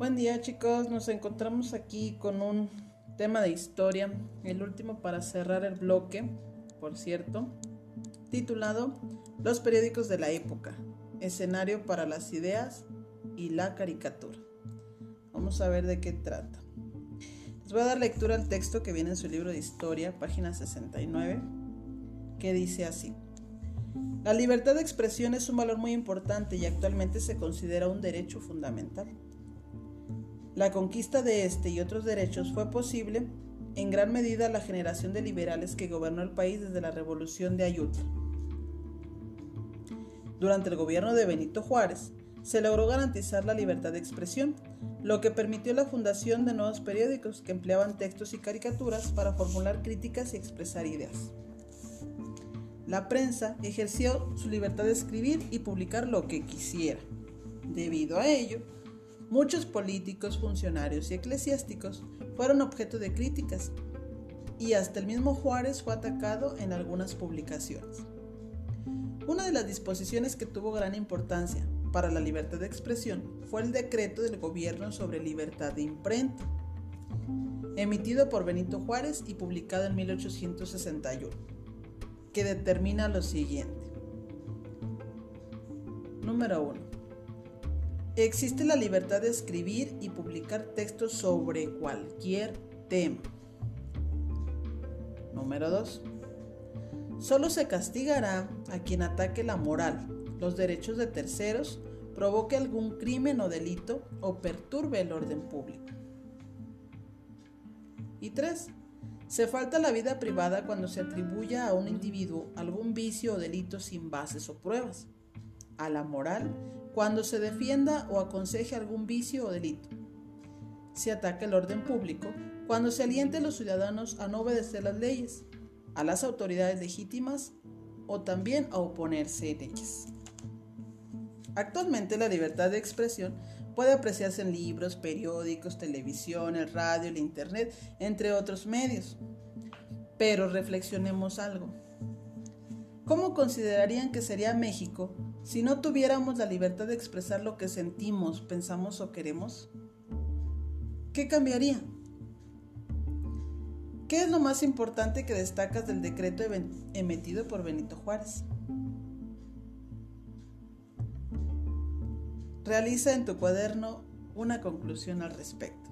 Buen día chicos, nos encontramos aquí con un tema de historia, el último para cerrar el bloque, por cierto, titulado Los periódicos de la época, escenario para las ideas y la caricatura. Vamos a ver de qué trata. Les voy a dar lectura al texto que viene en su libro de historia, página 69, que dice así. La libertad de expresión es un valor muy importante y actualmente se considera un derecho fundamental. La conquista de este y otros derechos fue posible en gran medida la generación de liberales que gobernó el país desde la Revolución de Ayutla. Durante el gobierno de Benito Juárez, se logró garantizar la libertad de expresión, lo que permitió la fundación de nuevos periódicos que empleaban textos y caricaturas para formular críticas y expresar ideas. La prensa ejerció su libertad de escribir y publicar lo que quisiera. Debido a ello, muchos políticos, funcionarios y eclesiásticos fueron objeto de críticas y hasta el mismo Juárez fue atacado en algunas publicaciones. Una de las disposiciones que tuvo gran importancia para la libertad de expresión fue el decreto del gobierno sobre libertad de imprenta, emitido por Benito Juárez y publicado en 1861 que determina lo siguiente. Número 1. Existe la libertad de escribir y publicar textos sobre cualquier tema. Número 2. Solo se castigará a quien ataque la moral, los derechos de terceros, provoque algún crimen o delito o perturbe el orden público. Y 3. Se falta la vida privada cuando se atribuya a un individuo algún vicio o delito sin bases o pruebas. A la moral cuando se defienda o aconseje algún vicio o delito. Se ataca el orden público cuando se aliente a los ciudadanos a no obedecer las leyes, a las autoridades legítimas o también a oponerse en ellas. Actualmente la libertad de expresión puede apreciarse en libros, periódicos, televisión, el radio, el internet, entre otros medios. Pero reflexionemos algo. ¿Cómo considerarían que sería México si no tuviéramos la libertad de expresar lo que sentimos, pensamos o queremos? ¿Qué cambiaría? ¿Qué es lo más importante que destacas del decreto emitido por Benito Juárez? Realiza en tu cuaderno una conclusión al respecto.